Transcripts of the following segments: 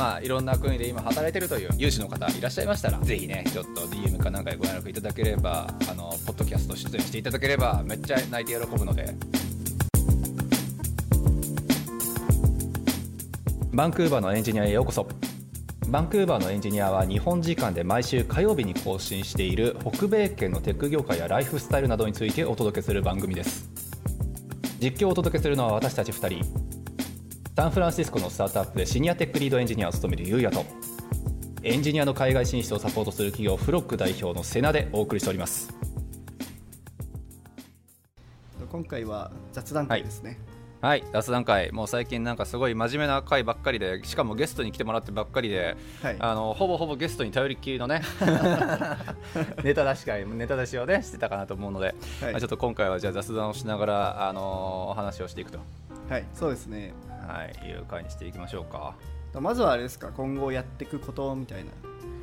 まあいろんな国で今働いてるという有志の方いらっしゃいましたらぜひねちょっと DM かなんかでご連絡いただければあのポッドキャスト出演していただければめっちゃ泣いて喜ぶので。バンクーバーのエンジニアへようこそ。バンクーバーのエンジニアは日本時間で毎週火曜日に更新している北米圏のテック業界やライフスタイルなどについてお届けする番組です。実況をお届けするのは私たち2人。サンフランシスコのスタートアップでシニアテックリードエンジニアを務めるゆうやとエンジニアの海外進出をサポートする企業フロック代表のセナでお送りしております。今回は雑談会ですね、はい。雑談会。もう最近なんかすごい真面目な回ばっかりでしかもゲストに来てもらってばっかりで、はい。あのほぼほぼゲストに頼りっきりのね ネタ出し会ネタ出しをねしてたかなと思うので、はい。まあちょっと今回はじゃあ雑談をしながらあのお話をしていくと、はい、そうですねはい、いう回にしていきましょうか。まずはあれですか今後やっていくことみたいな。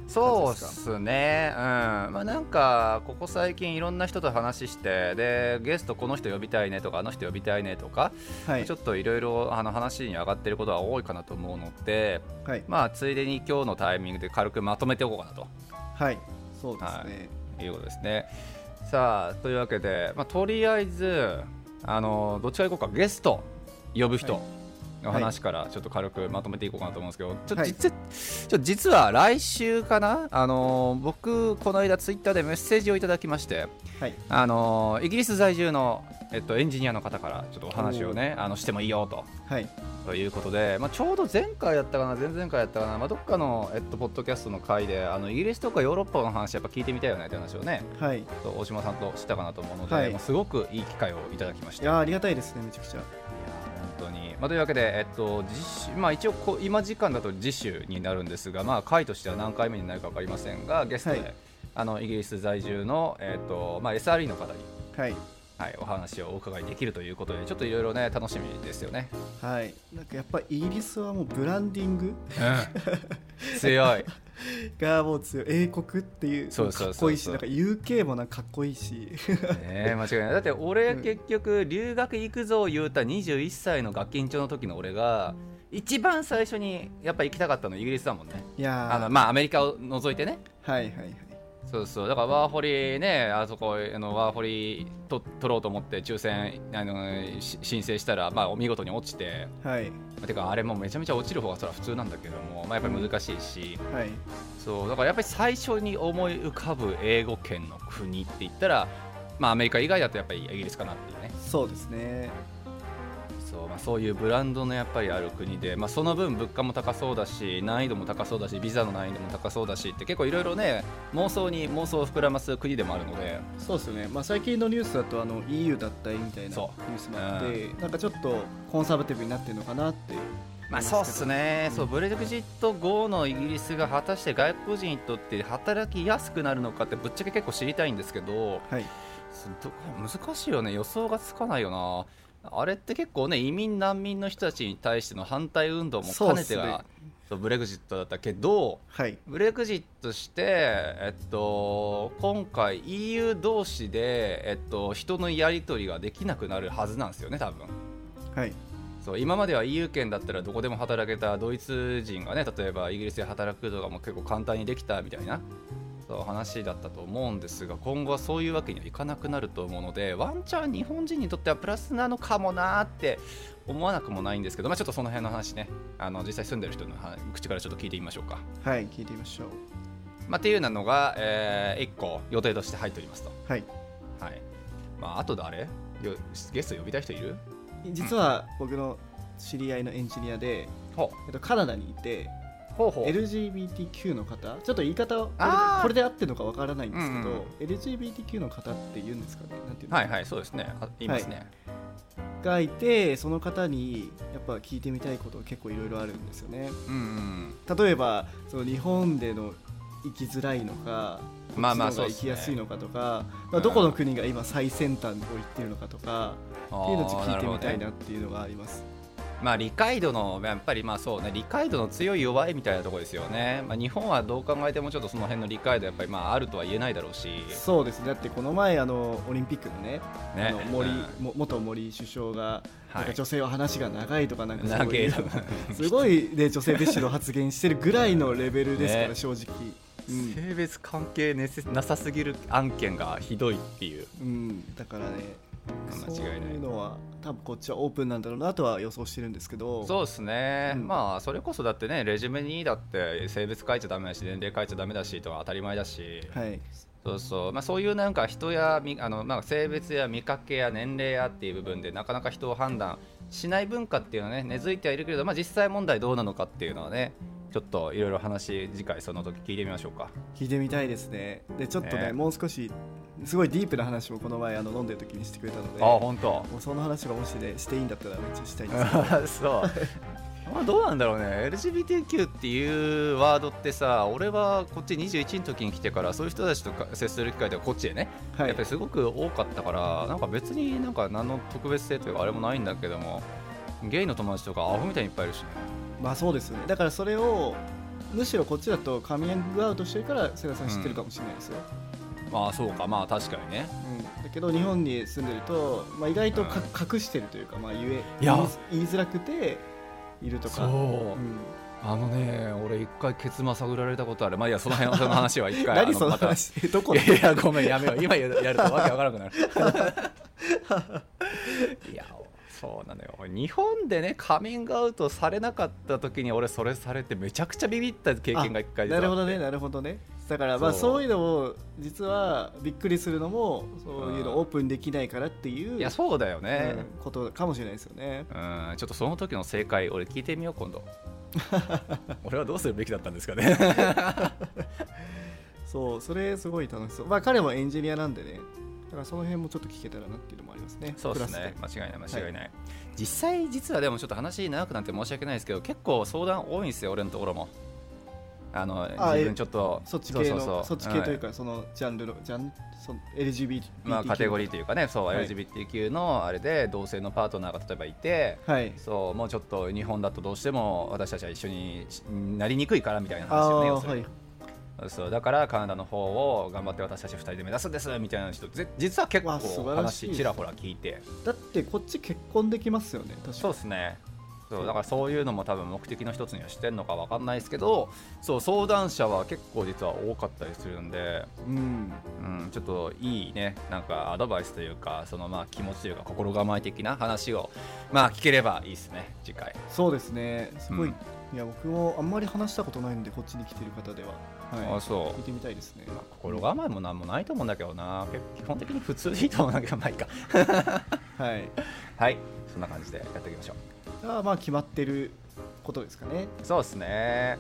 そうっすね、うん。まあ、なんかここ最近いろんな人と話してでゲストこの人呼びたいねとかあの人呼びたいねとか、はい。ちょっといろいろあの話に上がってることは多いかなと思うので、はい。まあ、ついでに今日のタイミングで軽くまとめておこうかなと。はい。そうですね。い。うことですね。さあというわけで、まあ、とりあえずあのどっちからいこうか。ゲスト呼ぶ人。はい。の話からちょっと軽くまとめていこうかなと思うんですけど、ちょ実,、ちょ実は来週かな、あの僕、この間、ツイッターでメッセージをいただきまして、はい。あのイギリス在住の、えっと、エンジニアの方からちょっとお話をねあのしてもいいよと。はい。ということで、まあ、ちょうど前回だったかな、前々回だったかな、まあ、どっかの、えっと、ポッドキャストの回であのイギリスとかヨーロッパの話、やっぱ聞いてみたいよね？って話をね、はい。大島さんとしたかなと思うので、はい。すごくいい機会をいただきました。いやありがたいですねめちゃくちゃまあ、というわけで、えっと実習まあ、一応こう、今時間だと次週になるんですが、まあ、回としては何回目になるか分かりませんが、ゲストで、はい。あのイギリス在住の、えっとまあ、SRE の方に、はいはい、お話をお伺いできるということで、ちょっといろいろね、楽しみですよね。はい。なんかやっぱイギリスはもうブランディング？強い。がもう強い。英国っていうかっこいいしなんか UK もなんかかっこいいし。ねえ間違いない。だって俺うん。結局留学行くぞ言うた21歳の学緊張の時の俺が一番最初にやっぱ行きたかったのイギリスだもんね。いやー。あのまあアメリカを除いてね。はいはいはいそうそう。だからワーホリねあそこあのワーホリと取ろうと思って抽選あのし申請したらまあ見事に落ちてはい。てかあれもめちゃめちゃ落ちる方がそれは普通なんだけども、まあ、やっぱり難しいし、はい。そう。だからやっぱり最初に思い浮かぶ英語圏の国って言ったら、まあ、アメリカ以外だとやっぱりイギリスかなっていうね。そうですねそう,、まあ、そういうブランドのやっぱりある国で、まあ、その分物価も高そうだし難易度も高そうだしビザの難易度も高そうだしって結構いろいろね妄想に妄想を膨らます国でもあるので。そうですよね、まあ、最近のニュースだとあの EU 脱退みたいなニュそースもあってなんかちょっとコンサバティブになってるのかなってまあそうっすね、そうブレグジット後のイギリスが果たして外国人にとって働きやすくなるのかってぶっちゃけ結構知りたいんですけどはい。難しいよね。予想がつかないよなあれって結構ね移民難民の人たちに対しての反対運動も兼ねてがそうブレグジットだったけどはい。ブレグジットして、えっと、今回 EU 同士で、えっと、人のやり取りができなくなるはずなんですよね多分。はい。そう今までは EU 圏だったらどこでも働けたドイツ人がね例えばイギリスで働くとかも結構簡単にできたみたいなそう話だったと思うんですが今後はそういうわけにはいかなくなると思うのでワンチャン日本人にとってはプラスなのかもなーって思わなくもないんですけど、まあ、ちょっとその辺の話ね。あの実際住んでる人の話口からちょっと聞いてみましょうか。はい聞いてみましょう。まあ、っていうのが、え1個予定として入っておりますと。はい。はい。まあ、あと誰？よゲスト呼びたい人いる？実は僕の知り合いのエンジニアで、ほえっと、カナダにいてほうほ LGBTQ の方？ちょっと言い方これであー。これで合ってるのかわからないんですけど、うんうん LGBTQ の方って言うんですかね？なんていうのはいはいそうですね。あ言いますね、がいてその方にやっぱ聞いてみたいことが結構いろいろあるんですよね。うんうん。例えばその日本での生きづらいのかまあまあそうね生きやすいのかとか、まあ、うんどこの国が今最先端を行ってるのかとか、あーっていうのを聞いてみたいなっていうのがありますまあ理解度のやっぱりまあそうね理解度の強い弱いみたいなところですよね、まあ、日本はどう考えてもちょっとその辺の理解度やっぱりまああるとは言えないだろうし。そうですね。だってこの前あのオリンピックのねね。あの森、うんも元森首相が、はい。なんか女性は話が長いとかなんかすごい すごい、ね、女性蔑視の発言してるぐらいのレベルですから、ね。正直、うん。性別関係ねせなさすぎる案件がひどいっていう。うん、だからね間違いない。そういうのは多分こっちはオープンなんだろうなとは予想してるんですけど。そうですね、うん。まあそれこそだってねレジュメにだって性別書いちゃダメだし年齢書いちゃダメだしとか当たり前だし、はい。そうそう、まあ、そういうなんか人やみあの、まあ、性別や見かけや年齢やっていう部分でなかなか人を判断しない文化っていうのはね根付いてはいるけれど、まあ、実際問題どうなのかっていうのはねちょっといろいろ話次回その時聞いてみましょうか。聞いてみたいですね。でちょっとねね。もう少しすごいディープな話もこの前あの飲んでる時にしてくれたのであ本当。もうその話がもしねしていいんだったらめっちゃしたいです。そう。まあどうなんだろうね。LGBTQ っていうワードってさ俺はこっち21の時に来てからそういう人たちとか接する機会ではこっちでねはい。やっぱりすごく多かったからなんか別になんか何の特別性というかあれもないんだけどもゲイの友達とかアホみたいにいっぱいいるしね。まあそうですよね。だからそれをむしろこっちだとカミングアウトしてるから瀬田さん知ってるかもしれないですよ、まあそうか。まあ確かにね。うん。だけど日本に住んでると、まあ、意外とか隠してるというか、まあ、言え言い言いづらくているとか。そう。うん。あのね俺一回ケツまさぐられたことある。まあいいやその辺その話は一回 何その話？どこいやいやごめんやめよう。今やるとわけわからなくなる。いやそうなのよ。日本でねカミングアウトされなかった時に俺それされてめちゃくちゃビビった経験が一回なるほどねなるほどねだからまあそう。いうのも実はびっくりするのもそういうのオープンできないからっていういやそうだよね、うんことかもしれないですよね。うん。ちょっとその時の正解俺聞いてみよう今度。俺はどうするべきだったんですかね。そうそれすごい楽しそう。まあ彼もエンジニアなんでね。だからその辺もちょっと聞けたらなっていうのもありますね。そうですね。間違いない。間違いない、実際実はでもちょっと話長くなって申し訳ないですけど結構相談多いんですよ俺のところもあのあ自分ちょっとそっち系のそうそっち系というか、かそのジャンルのジャンその LGBT まあ、カテゴリーというかねそう、はい。LGBTQ のあれで同性のパートナーが例えばいてはい。そうもうちょっと日本だとどうしても私たちは一緒になりにくいからみたいなあ話をねあ要するに。はい。そうだからカナダの方を頑張って私たち2人で目指すんです。みたいな人ぜ実は結構話ちらほら聞いて。だってこっち結婚できますよね確かそうですねそうだからそういうのも多分目的の一つにはしてるのかわかんないですけどそう相談者は結構実は多かったりするんで、うん。うん、ちょっといいねなんかアドバイスというかそのまあ気持ちというか心構え的な話をまあ聞ければいいですね次回。そうですね。すごい、うん。いや僕もあんまり話したことないんでこっちに来てる方では。はいあそう。聞いてみたいですね。まあ心構えもなんもないと思うんだけどな。結基本的に普通でいいと思うんだけどまあいいか。はい。はい。そんな感じでやっていきましょう。あまあ決まってることですかね。そうですね。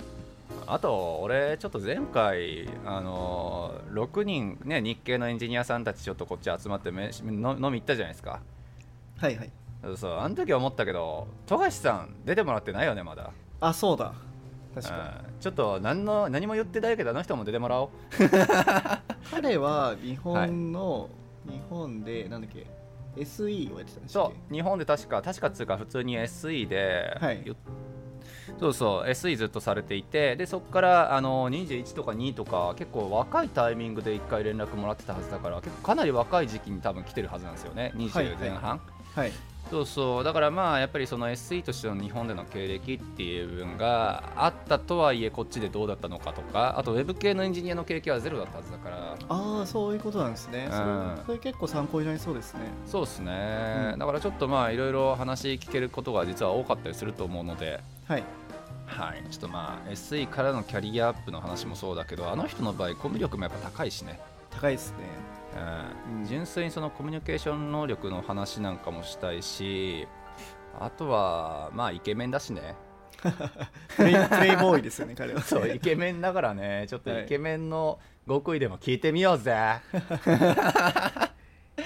あと俺ちょっと前回あの6人ね日系のエンジニアさんたちちょっとこっち集まってめの飲み行ったじゃないですか。はいはい。そうあの時は思ったけど富樫さん出てもらってないよねまだ。あそうだ確かうん。ちょっと何の何も言ってないけどあの人も出てもらおう。彼は日本の、日本でなんだっけ SE をやってたんでそう日本で確か確かっつうか普通に SE で、はい。ゆそうそう SE ずっとされていてでそこからあの21とか2とか結構若いタイミングで1回連絡もらってたはずだから結構かなり若い時期に多分来てるはずなんですよね。20前半、けはいそうそう。だからまあやっぱりその SE としての日本での経歴っていう部分があったとはいえこっちでどうだったのかとかあとウェブ系のエンジニアの経験はゼロだったはずだから。ああそういうことなんですね、それうん。それ結構参考になりそうですね。そうですね、うん。だからちょっとまあいろいろ話聞けることが実は多かったりすると思うので。はい。はい、ちょっとまあ SE からのキャリアアップの話もそうだけどあの人の場合コミュ力もやっぱ高いしね、高いですねうん。うん純粋にそのコミュニケーション能力の話なんかもしたいしあとはまあイケメンだしね。プレイプレイボーイですよね彼は。そうイケメンだからね。ちょっとはい。イケメンの極意でも聞いてみようぜ、い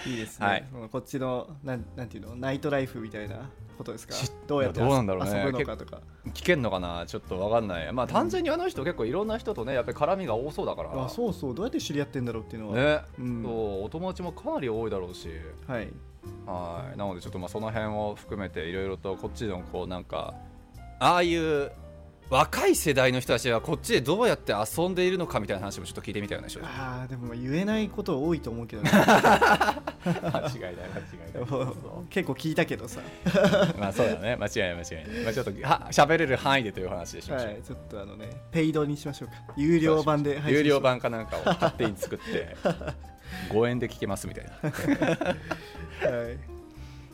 いですね、はい。こっちのなんなんていうのナイトライフみたいなことですか？しどうやってどうなんだろうね。遊ぶのかとか。聞けんのかな？ちょっとわかんない。まあ単純にあの人結構いろんな人とねやっぱり絡みが多そうだから。あそうそう。どうやって知り合ってんだろうっていうのは、ね、うん。そうお友達もかなり多いだろうし。はい。はい。なのでちょっとまあその辺を含めていろいろとこっちのこうなんかああいう若い世代の人たちはこっちでどうやって遊んでいるのかみたいな話もちょっと聞いてみたよねあーでも言えないこと多いと思うけどね。間違いない間違いない。結構聞いたけどさ。まあそうだね。間違いない間違いない、まあ、ちょっとは喋れる範囲でという話でしましょう、はいちょっとあのねペイドにしましょうか。有料版で有料版かなんかを勝手に作って 5円で聞けますみたいな。はい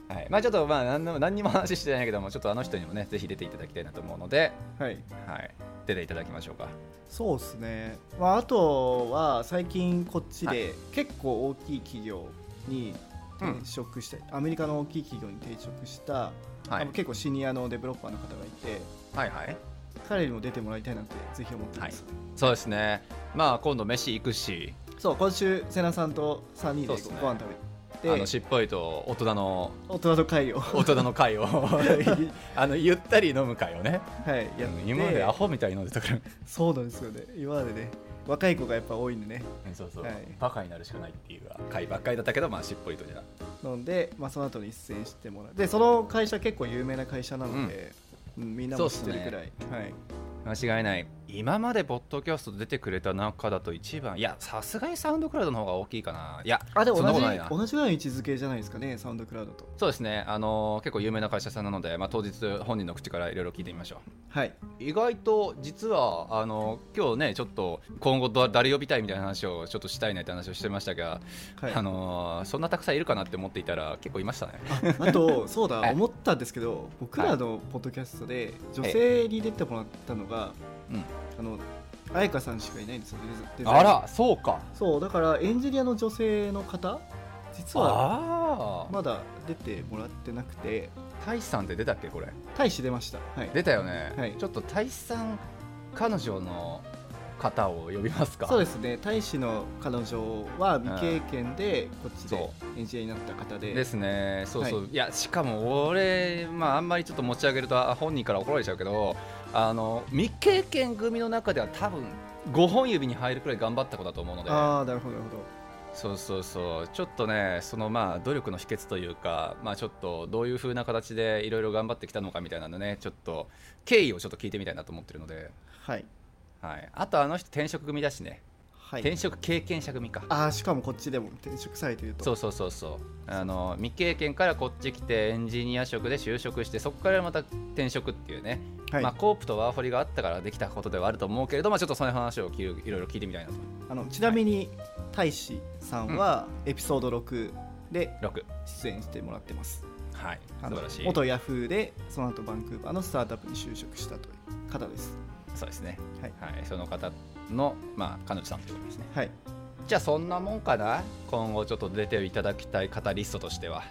はい、まあちょっとまあ何の何にも話してないけどもちょっとあの人にもねぜひ出ていただきたいなと思うので、はい。はい、出ていただきましょうか。そうですね、まあ、あとは最近こっちはで結構大きい企業にうん。転職して、アメリカの大きい企業に転職した、はい結構シニアのデベロッパーの方がいてはいはい。彼にも出てもらいたいなってぜひ思ってます、そうですね。まあ今度飯行くし。そう今週瀬名さんと3人でご飯食べてあのしっぽりと大人の大人の会を。大人の会を あのゆったり飲む会をね。はいや今までアホみたいに飲んでたから。そうなんですよね。今までね若い子がやっぱ多いんでねそうそう、はい。バカになるしかないっていう会ばっかりだったけどまあしっぽりとじゃ飲んで、まあ、その後に出演してもらう。でその会社結構有名な会社なので、うん。みんなも知ってるくらい、はい。間違いない今までポッドキャスト出てくれた中だと一番いやさすがにサウンドクラウドの方が大きいかな。いやあでも同じ同じぐらいの位置づけじゃないですかねサウンドクラウドと。そうですね。あの結構有名な会社さんなので、まあ、当日本人の口からいろいろ聞いてみましょはい、う意外と実はあの今日ねちょっと今後だ誰呼びたいみたいな話をちょっとしたいねって話をしてましたが、はい、あのそんなたくさんいるかなって思っていたら結構いましたね。ああと そうだはい。思ったんですけど僕らのポッドキャストで女性に出てもらったのが、うんあの彩香さんしかいないんですよ。デザデザインあらそうか。そうだからエンジニアの女性の方実はまだ出てもらってなくて。大志さんって出たっけこれ？大使出ました。はい。出たよね、はい。ちょっと大志さん彼女の方を呼びますか。そうですね。大使の彼女は未経験でこっちでそエンジニアになった方で。ですね。そうそう、、はいやしかも俺、まあ、あんまりちょっと持ち上げるとあ本人から怒られちゃうけどあの未経験組の中では多分5本指に入るくらい頑張った子だと思うので。ああなるほどなるほど。そうそうそう。ちょっとねそのまあ努力の秘訣というかまあちょっとどういう風な形でいろいろ頑張ってきたのかみたいなのねちょっと経緯をちょっと聞いてみたいなと思ってるので、はい。はい、あとあの人転職組だしね、はい。転職経験者組か。ああしかもこっちでも転職されてると。そうそうそうそう。あの未経験からこっち来てエンジニア職で就職してそこからまた転職っていうね、はい。まあ、コープとワーホリがあったからできたことではあると思うけれどもちょっとその話をいろいろ聞いてみたいな。とあのちなみに大使さんはエピソード6で6出演してもらってます。はい。素晴らしい。元ヤフーでその後バンクーバーのスタートアップに就職したという方です。そうですね。はい。はい。その方の、まあ、彼女さんということですね。はい。じゃあそんなもんかな？今後ちょっと出ていただきたい方リストとしては。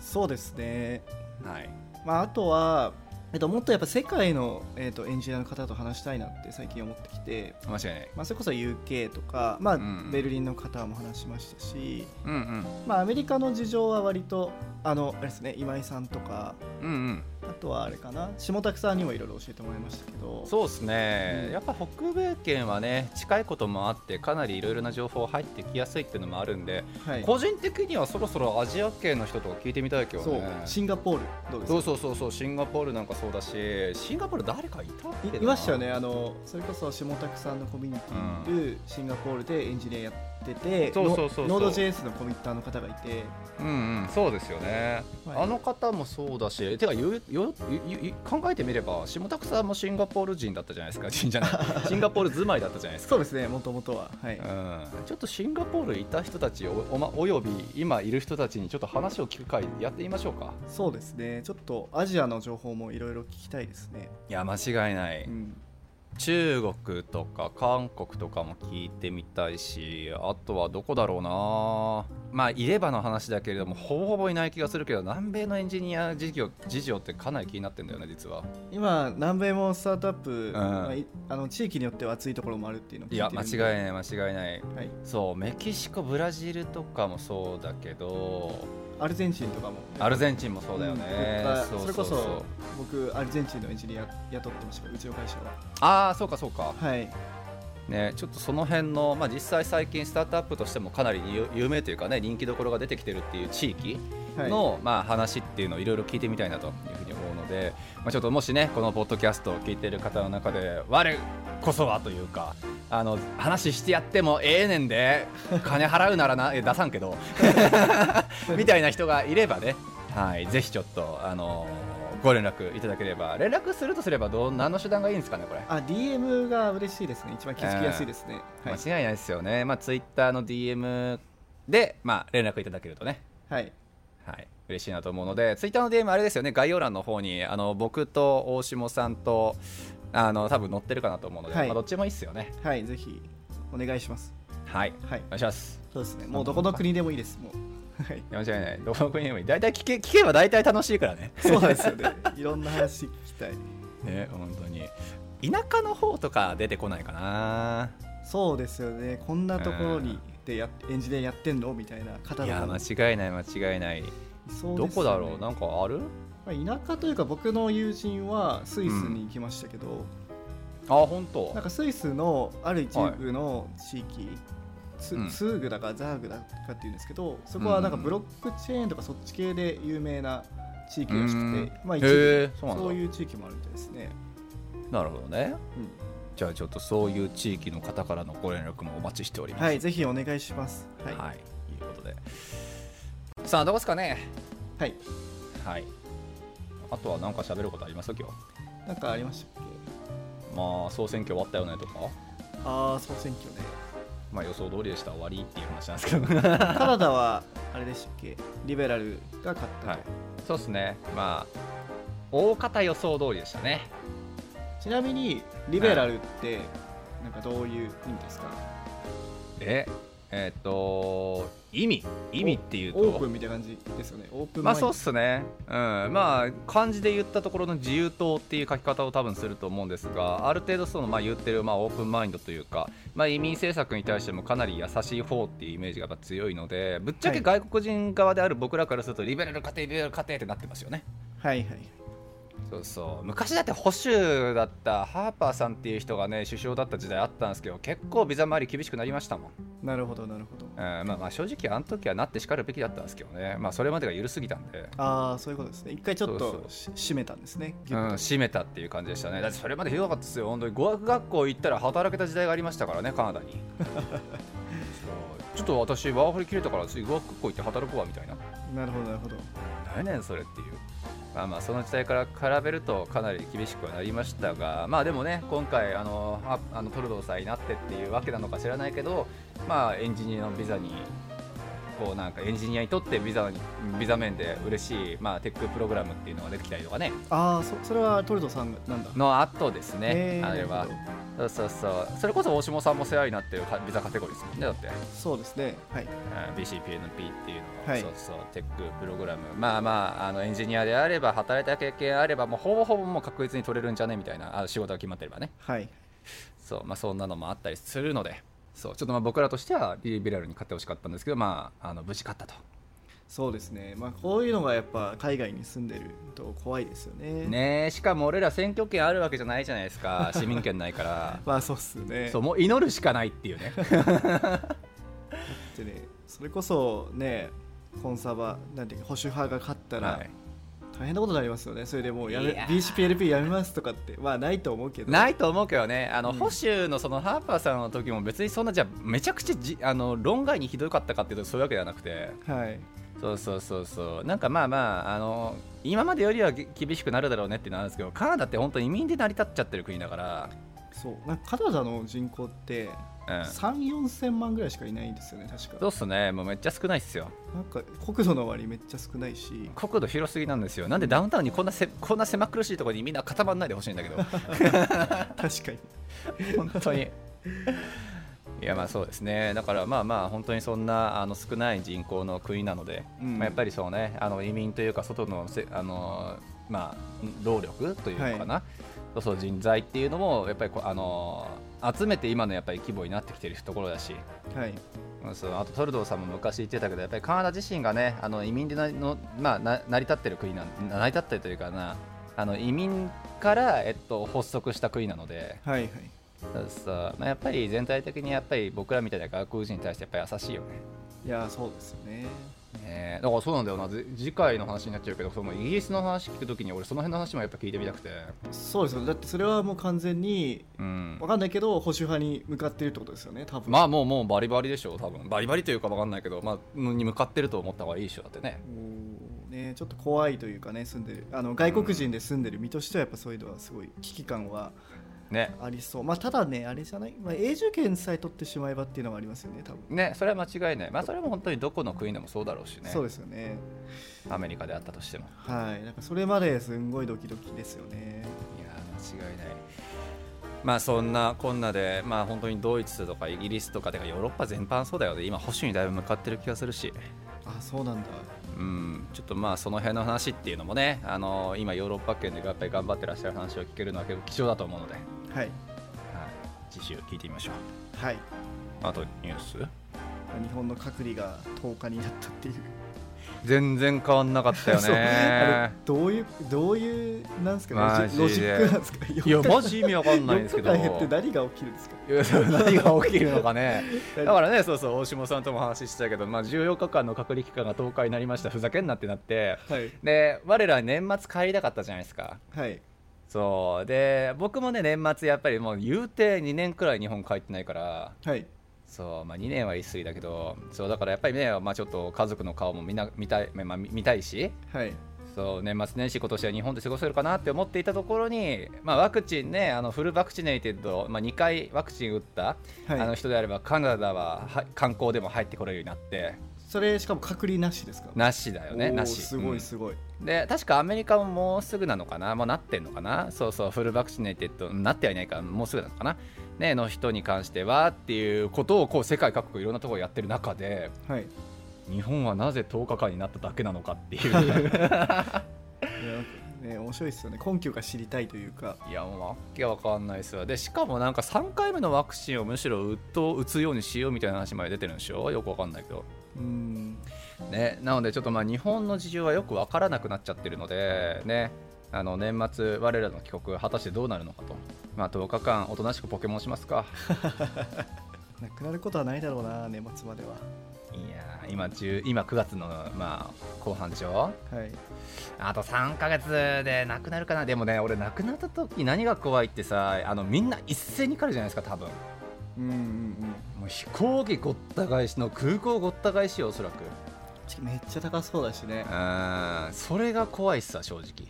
そうですね。はい。まああとはえっと、もっとやっぱ世界の、えっと、エンジニアの方と話したいなって最近思ってきて、間違いない。まあ、それこそ UK とか、まあんベルリンの方も話しましたし、うんうん。まあ、アメリカの事情は割とあのあれですね今井さんとか。うんうんあとはあれかな。下拓さんにもいろいろ教えてもらいましたけど。そうですね、うん。やっぱ北米圏はね近いこともあってかなりいろいろな情報入ってきやすいっていうのもあるんで、はい、個人的にはそろそろアジア系の人とか聞いてみたいけどそう。ねシンガポールどうですか？そうそうそうそうシンガポールなんかそうだしシンガポール誰かいたっけな？いいましたよね。あのそれこそ下拓さんのコミュニティにいるシンガポールでエンジニアやってて、そうそうそうそう。ノノード JS のコミッターの方がいて。うんうん。そうですよね、はい。あの方もそうだしてかよよよ考えてみれば下拓さんもシンガポール人だったじゃないですか。人じゃないシンガポール住まいだったじゃないですか。そうですねもともとは。はい、うん、ちょっとシンガポールいた人たちおお,、ま、および今いる人たちにちょっと話を聞く会やってみましょうか。そうですね。ちょっとアジアの情報もいろいろ聞きたいですね、いや間違いない、うん、中国とか韓国とかも聞いてみたいしあとはどこだろうな。まあいればの話だけれどもほぼほぼいない気がするけど南米のエンジニア事業事情ってかなり気になってんだよね実は。今南米もスタートアップ、ん。まあいあの地域によっては熱いところもあるっていうのを聞いや間いてるんで。違いない間違いない。はい、そうメキシコブラジルとかもそうだけどアルゼンチンとかも。アルゼンチンもそうだよね、うん。それこそ僕アルゼンチンのエンジニア雇ってましたうちの会社はああそうかそうか。はい。ね、ちょっとその辺の、まあ、実際最近スタートアップとしてもかなり有有名というかね人気どころが出てきてるっていう地域はい。の、まあ、話っていうのをいろいろ聞いてみたいなというふうにで、まあ、ちょっともしねこのポッドキャストを聞いている方の中で我こそはというかあの話してやってもええねんで金払うならな え出さんけど みたいな人がいればね、はい、ぜひちょっとあのご連絡いただければ連絡するとすればどう何の手段がいいんですかねこれ。あ DM が嬉しいですね。一番気づきやすいですね、はい。間違いないですよね、まあ、ツイッターの DM で、まあ、連絡いただけるとね、はいはい、嬉しいなと思うので、ツイッターの DM、あれですよね、概要欄の方にあの僕と大下さんとあの多分載ってるかなと思うので、はい。まあ、どっちもいいですよね。はいぜひお願いします。はい、はい。お願いします。そうですね。もうどこの国でもいいです。もう。はい。間違いない、どこの国でもいい、大体聞け聞けば大体楽しいからね、そうなんですよね。いろんな話聞きたい。ね本当に。田舎の方とか出てこないかな。そうですよね。こんなところにでやエンジニアやってんの？みたいな方といや、間違いない、間違いない。そうどこだろう、なんかある？まあ田舎というか僕の友人はスイスに行きましたけど、あ、本当？なんかスイスのある一部の地域、ツうん。ツーグだかザーグだかっていうんですけどそこはなんかブロックチェーンとかそっち系で有名な地域らしくうんて、まあ、一へ部そういう地域もあるみたいですね、なるほどね。うんじゃあちょっとそういう地域の方からのご連絡もお待ちしております。はいぜひお願いしますはい、はい、いうことで。さあ、どうですかね？はい、はい。あとは何か喋ることあります？今日。なんかありましたっけ？まあ、総選挙終わったよねとか、ああ総選挙ねまあ予想通りでした、終わりっていう話なんですけど。カナダはあれでしたっけ？リベラルが勝ったと、はいそうですね。まあ、大方予想通りでしたね。ちなみにリベラルってなんかどういう意味ですか、え、えっ、と、意味？意味っていうと？オープンみたいな感じですよね。オープンまあそうっすすね、うん、まあ漢字で言ったところの自由党っていう書き方を多分すると思うんですがある程度そのまあ言ってるまあオープンマインドというか、まあ、移民政策に対してもかなり優しい方っていうイメージが強いのでぶっちゃけ外国人側である僕らからするとリベラル家庭リベラル家庭ってなってますよね。はいはいそうそう。昔だって保守だったハーパーさんっていう人がね首相だった時代あったんですけど結構ビザ周り厳しくなりましたもん。なるほどなるほど。うんまあ、まあ正直あの時はなってしかるべきだったんですけどね、まあ、それまでが緩すぎたんで。ああそういうことですね。一回ちょっとし閉めたんですねギうん、ュッと。閉めたっていう感じでしたね。だってそれまでひどかったですよ。本当に語学学校行ったら働けた時代がありましたからねカナダに。ちょっと私ワーホリ切れたから次語学学校行って働くわみたいな。なるほどなるほど。何やねんそれっていうまあまあその時代から比べるとかなり厳しくはなりましたがまあでもね今回あのああのトルドーさんになってっていうわけなのか知らないけどまあエンジニアのビザにこうなんかエンジニアにとってビザにビザ面で嬉しい、まあ、テックプログラムっていうのが出てきたりとかね。ああそそれはトルドさんなんだ。の後ですねあれはそうそうそう。それこそ大下さんも世話になってるかビザカテゴリーですもんねだって、どそうですね。はい。うん BCPNP っていうのは、はい。そうそう。テックプログラム。まあまああのエンジニアであれば働いた経験あればもうほぼほぼもう確実に取れるんじゃね？みたいなあ仕事が決まってればね。はい。そう。まあそんなのもあったりするので。そう。ちょっとまあ僕らとしてはリベラルに勝ってほしかったんですけどまああの無事勝ったとそうですね。まあこういうのがやっぱ海外に住んでると怖いですよね。ねえ。しかも俺ら選挙権あるわけじゃないじゃないですか。市民権ないから。まあそうっすね。そうもう祈るしかないっていうね。でねそれこそねコンサバなんていうか保守派が勝ったら、はい。大変なことになりますよね。それでもうやめ BCPLP やめますとかってまあないと思うけど。ないと思うけどね。あの、うん。保守のそのハーパーさんの時も別にそんなじゃあめちゃくちゃじあの論外にひどかったかっていうとそういうわけではなくて。はいそうそうそうそう。なんかまあまああの今までよりはぎ厳しくなるだろうねっていうのはあるんですけどカナダって本当に移民で成り立っちゃってる国だから、そう。なんかカナダの人口ってうん、3 4千万ぐらいしかいないんですよね確か。そうっすね。もうめっちゃ少ないっすよ。なんか国土の割めっちゃ少ないし。国土広すぎなんですよ。なんでダウンタウンにこんなせこんな狭苦しいところにみんな固まんないでほしいんだけど。確かに。本当にいやまあそうですね。だからまあまあ本当にそんなあの少ない人口の国なので、うん。まあ、やっぱりそうねあの移民というか外のせあのまあ労力というのかな、そうそう人材っていうのもやっぱりこうあの集めて今のやっぱり規模になってきてるところだし。はい。うんそうあとトルドーさんも昔言ってたけどやっぱりカナダ自身がねあの移民でなの、まあ、な成り立ってる国なん成り立ってるというかなあの移民から、えっと、発足した国なので。はいはいだからさ、まあ、やっぱり全体的にやっぱり僕らみたいな外国人に対してやっぱり優しいよね。いやそうですよね。ねだからそうなんだよな。ぜ次回の話になっちゃうけどそのイギリスの話聞くときに俺その辺の話もやっぱ聞いてみたくて、そうですよ。だってそれはもう完全にうん。わ、かんないけど保守派に向かってるってことですよね多分。まあもうもうバリバリでしょ多分。バリバリというかわかんないけど、まあ、に向かってると思った方がいいでしょだってね。ね、ちょっと怖いというかね住んでるあの外国人で住んでる身としてはやっぱそういうのはすごい危機感はね。ありそう。まあただねあれじゃない、まあ、永住権さえ取ってしまえばっていうのはありますよね多分、ねそれは間違いない。まあそれも本当にどこの国でもそうだろうしね。そうですよね。アメリカであったとしても。はい。なんかそれまですんごいドキドキですよね。いやー間違いない。まあそんなこんなでまあ本当にドイツとかイギリスとかてかヨーロッパ全般そうだよね。今保守にだいぶ向かってる気がするし。あそうなんだ。うん。ちょっとまあその辺の話っていうのもねあの今ヨーロッパ圏でやっぱり頑張ってらっしゃる話を聞けるのは結構貴重だと思うので、はい、はい。次週聞いてみましょう。はい。あとニュース？日本の隔離が10日になったっていう。全然変わんなかったよね。どういうどういうなんですかマジで。ロジックなんですか？いやマジ意味わかんないんですけど。4日間減って何が起きるんですか？何が起きるのかね。だからねそうそう大下さんとも話したけど、まあ、14日間の隔離期間が10日になりました。ふざけんなってなって。はい。で我ら年末帰りたかったじゃないですか。はいそう。で僕もね年末やっぱりもう言うて2年くらい日本帰ってないから。はい。そう、まあ、2年は言い過ぎだけど。そうだからやっぱりね、まあ、ちょっと家族の顔も見な見たい、まあ、見見たいし。はい。そう年末年始今年は日本で過ごせるかなって思っていたところに、まあ、ワクチンねあの fully vaccinated、まあ、2回ワクチン打った、はい。あの人であればカナダはは観光でも入ってこれるようになってそれしかも隔離なしですかなしだよねなし。すごうん。いすごい、で確かアメリカももうすぐなのかな？もうなってんのかな？そうそう fully vaccinated なってはいないか。らもうすぐなのかな？ねの人に関してはっていうことをこう世界各国いろんなところやってる中ではい。日本はなぜ10日間になっただけなのかっていう。ね面白いですよね。根拠が知りたいというか。いやもうわけわかんないですよでしかもなんか3回目のワクチンをむしろ打っと打つようにしようみたいな話まで出てるんでしょ？よくわかんないけどうん。ね、なのでちょっとまあ日本の事情はよく分からなくなっちゃってるので、ね、あの年末、我らの帰国果たしてどうなるのかと、まあ、10日間おとなしくポケモンしますか。なくなることはないだろうな年末までは。いやー今10今9月の、まあ、後半でしょはい。あと3ヶ月でなくなるかな。でもね俺なくなった時何が怖いってさあのみんな一斉に来るじゃないですか多分うんうんうん。もう飛行機ごった返しの空港ごった返しよおそらく。めっちゃ高そうだしね。うんそれが怖いっすわ正直。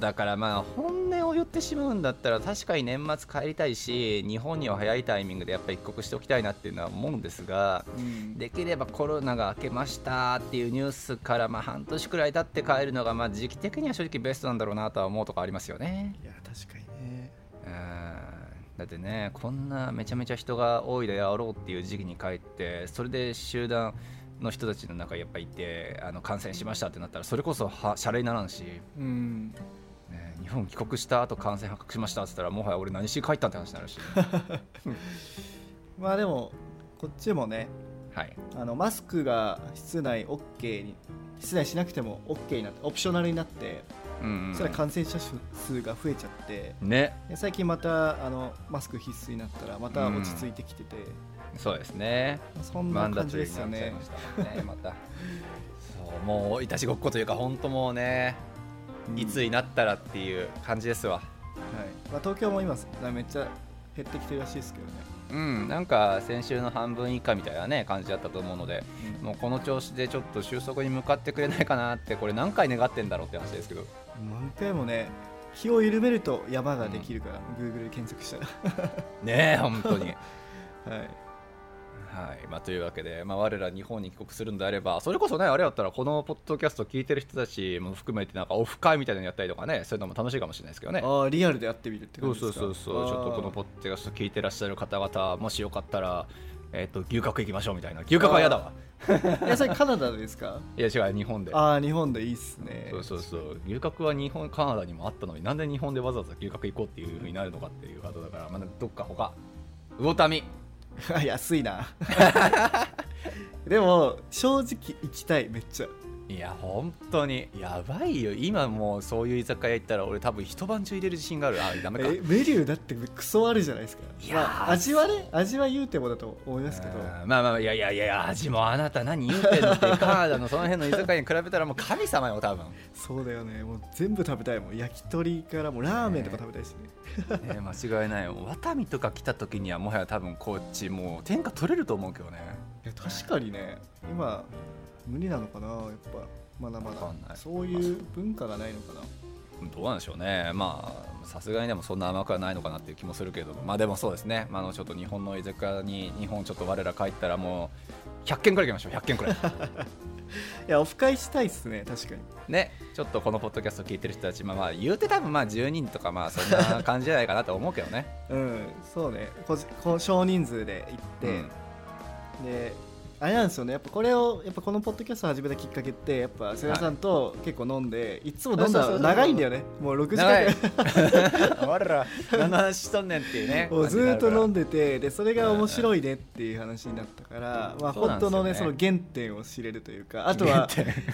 だからまあ本音を言ってしまうんだったら確かに年末帰りたいし日本には早いタイミングでやっぱり一刻しておきたいなっていうのは思うんですがうん。できればコロナが明けましたっていうニュースからまあ半年くらい経って帰るのがまあ時期的には正直ベストなんだろうなとは思うとこありますよね。いや確かにね。うんだってねこんなめちゃめちゃ人が多いであろうっていう時期に帰ってそれで集団の人たちの中にやっぱいてあの感染しましたってなったらそれこそはシャレにならんし、うん。ね、日本帰国した後感染発覚しましたって言ったらもはや俺何しに帰ったって話になるし。まあでもこっちもねはい。あのマスクが室内 OK に室内しなくても OK になってオプショナルになってうんうん。それは感染者数が増えちゃって。ね。で最近またあのマスク必須になったらまた落ち着いてきてて、そうですね。そんな感じですよね。ねまた。そうもういたちごっこというか本当もうねいつになったらっていう感じですわ。はい。まあ、東京も今めっちゃ減ってきてるらしいですけどね、うん、なんか先週の半分以下みたいなね感じだったと思うので、もうこの調子でちょっと収束に向かってくれないかなって、これ何回願ってんだろうって話ですけど、何回もね日を緩めると山ができるから、Google で検索したら。ねえ、本当に。はいはい。まあ、というわけで、まあ、我ら日本に帰国するんであればそれこそねあれやったらこのポッドキャスト聞いてる人たちも含めてなんかオフ会みたいなのやったりとかねそういうのも楽しいかもしれないですけどね。ああリアルでやってみるってそう感じですか？そうそうそうちょっとこのポッドキャスト聞いてらっしゃる方々もしよかったら、えっと牛角行きましょうみたいな。牛角は嫌だわ。いやそれカナダですか？いや違う日本で。ああ日本でいいっすね。そうそうそう。牛角は日本カナダにもあったのになんで日本でわざわざ牛角行こうっていうふうになるのかっていうハードだから、まあ、どっか他。魚民。あ 安いな。でも正直行きたいめっちゃ。いや本当に。やばいよ。今もうそういう居酒屋行ったら俺多分一晩中入れる自信がある。あダメか。えメニューだってクソあるじゃないですか。いやーまあ、味はね味は言うてもだと思いますけど。うんまあまあいやいやいや味もあなた何言うてんのってカナダのその辺の居酒屋に比べたらもう神様よ多分、そうだよね。もう全部食べたいもん。焼き鳥からもうラーメンとか食べたいしね。ね、間違いないよ。ワタミとか来た時にはもはや多分こっちもう天下取れると思うけどね。いや確かにね。今無理なのかなやっぱまだまだ。そういう文化がないのかな。どうなんでしょうね。まあさすがにでもそんな甘くはないのかなっていう気もするけど。まあでもそうですね、まあ、あのちょっと日本の居酒屋に日本ちょっと我ら帰ったらもう100件くらい行きましょう。100件くらい。いやオフ会したいっすね確かに。ね。ちょっとこのポッドキャスト聞いてる人たちまあまあ言うて多分まあ10人とかまあそんな感じじゃないかなと思うけどね。うんそうね。こじこ少人数で行って、であれなんですよね。やっぱこれをやっぱこのポッドキャスト始めたきっかけってやっぱ瀬谷さんと結構飲んで、い、つも飲んだら長いんだよね。もう6時間。我 ら何の話しとんねんっていうね。もうずーっと飲んででてでそれが面白いねっていう話になったから、まあ、本当のねその原点を知れるというかあとは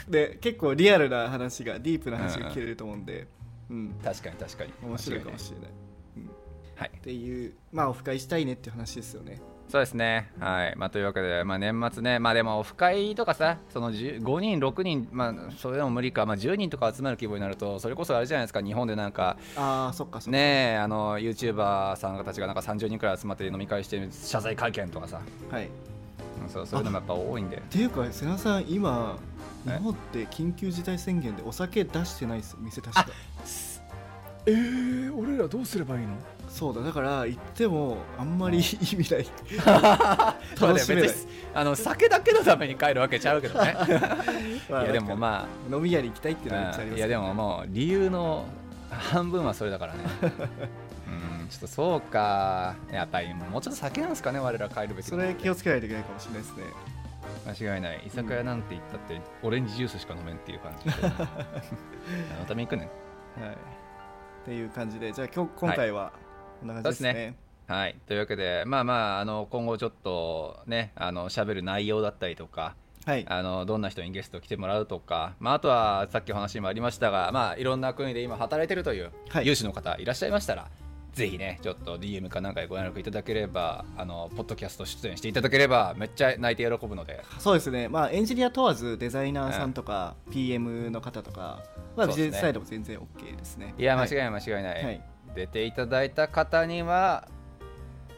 で結構リアルな話がディープな話が聞けれると思うんで、うん、確かに確かに。面白いかもしれない、うん、はい。っていうまあオフ会したいねっていう話ですよねそうですね。はい。まあ、というわけで、まあ、年末ね、まあ、でも、オフ会とかさ、その10 5人、6人、まあ、それでも無理か、まあ、10人とか集まる規模になると、それこそあれじゃないですか、日本でなんか、ああそっかねえ、あの、YouTuber さんたちがなんか30人くらい集まって飲み会して、謝罪会見とかさ、はい。うんそうそういうのもやっぱ多いんで。っていうか瀬名さん今え？日本って緊急事態宣言でお酒出してないですよ店確かえー、俺らどうすればいいの？そうだだから行ってもあんまり意味ない。楽しめない。あの酒だけのために帰るわけちゃうけどね。まあいやでもま飲み屋に行きたいっていうのはありますあいやでももう理由の半分はそれだからね。うんちょっとそうか。やっぱりもうちょっと酒なんですかね我ら帰るべきそれ気をつけないといけないかもしれないですね。間違いない。居酒屋なんて言ったってオレンジジュースしか飲めんっていう感じで。あのために行くね。はいっていう感じでじゃあ今日今回はこんな感じですね,、そうですはい。というわけでまあまああの今後ちょっとねあの喋る内容だったりとかはい。あのどんな人にゲスト来てもらうとか、まあ、あとはさっきお話にもありましたが、まあ、いろんな国で今働いてるというはい。有志の方いらっしゃいましたら、ぜひねちょっと DM かなんかでご連絡いただければあのポッドキャスト出演していただければめっちゃ泣いて喜ぶので。そうですね。まあエンジニア問わずデザイナーさんとか、PM の方とか、まあ、ビジネスサイドも全然 OK ですね。いや間はい。違いない間違いない、はい。出ていただいた方には、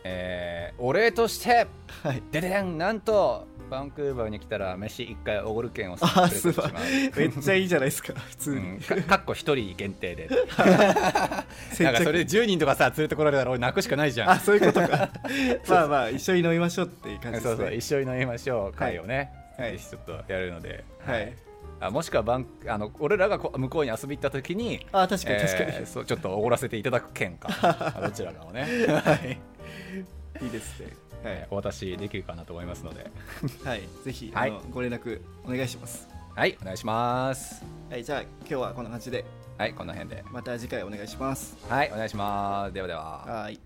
えーお礼としてはい。ででんなんとバンクーバーに来たら飯一回おごる券をあープレゼントします。めっちゃいいじゃないですか 普通に、うん。かかっこ一人限定で。なんかそれで10人とかさ連れてこられたら俺泣くしかないじゃん。あそういうことか。まあまあ一緒に飲みましょうっていう感じですね。そうそう一緒に飲みましょう。会をね、はい。ぜひちょっとやるので、はい。あもしくはバンあの俺らがこ向こうに遊び行った時にあ確かに確かに、えーそうちょっとおごらせていただく件か。あどちらかをね、はい いいですね。えーお渡しできるかなと思いますので。はい、ぜひ、はい。ご連絡お願いします。はい。お願いします。はい。じゃあ今日はこんな感じで。はい。この辺で。また次回お願いします。はい。お願いします。ではでは。はい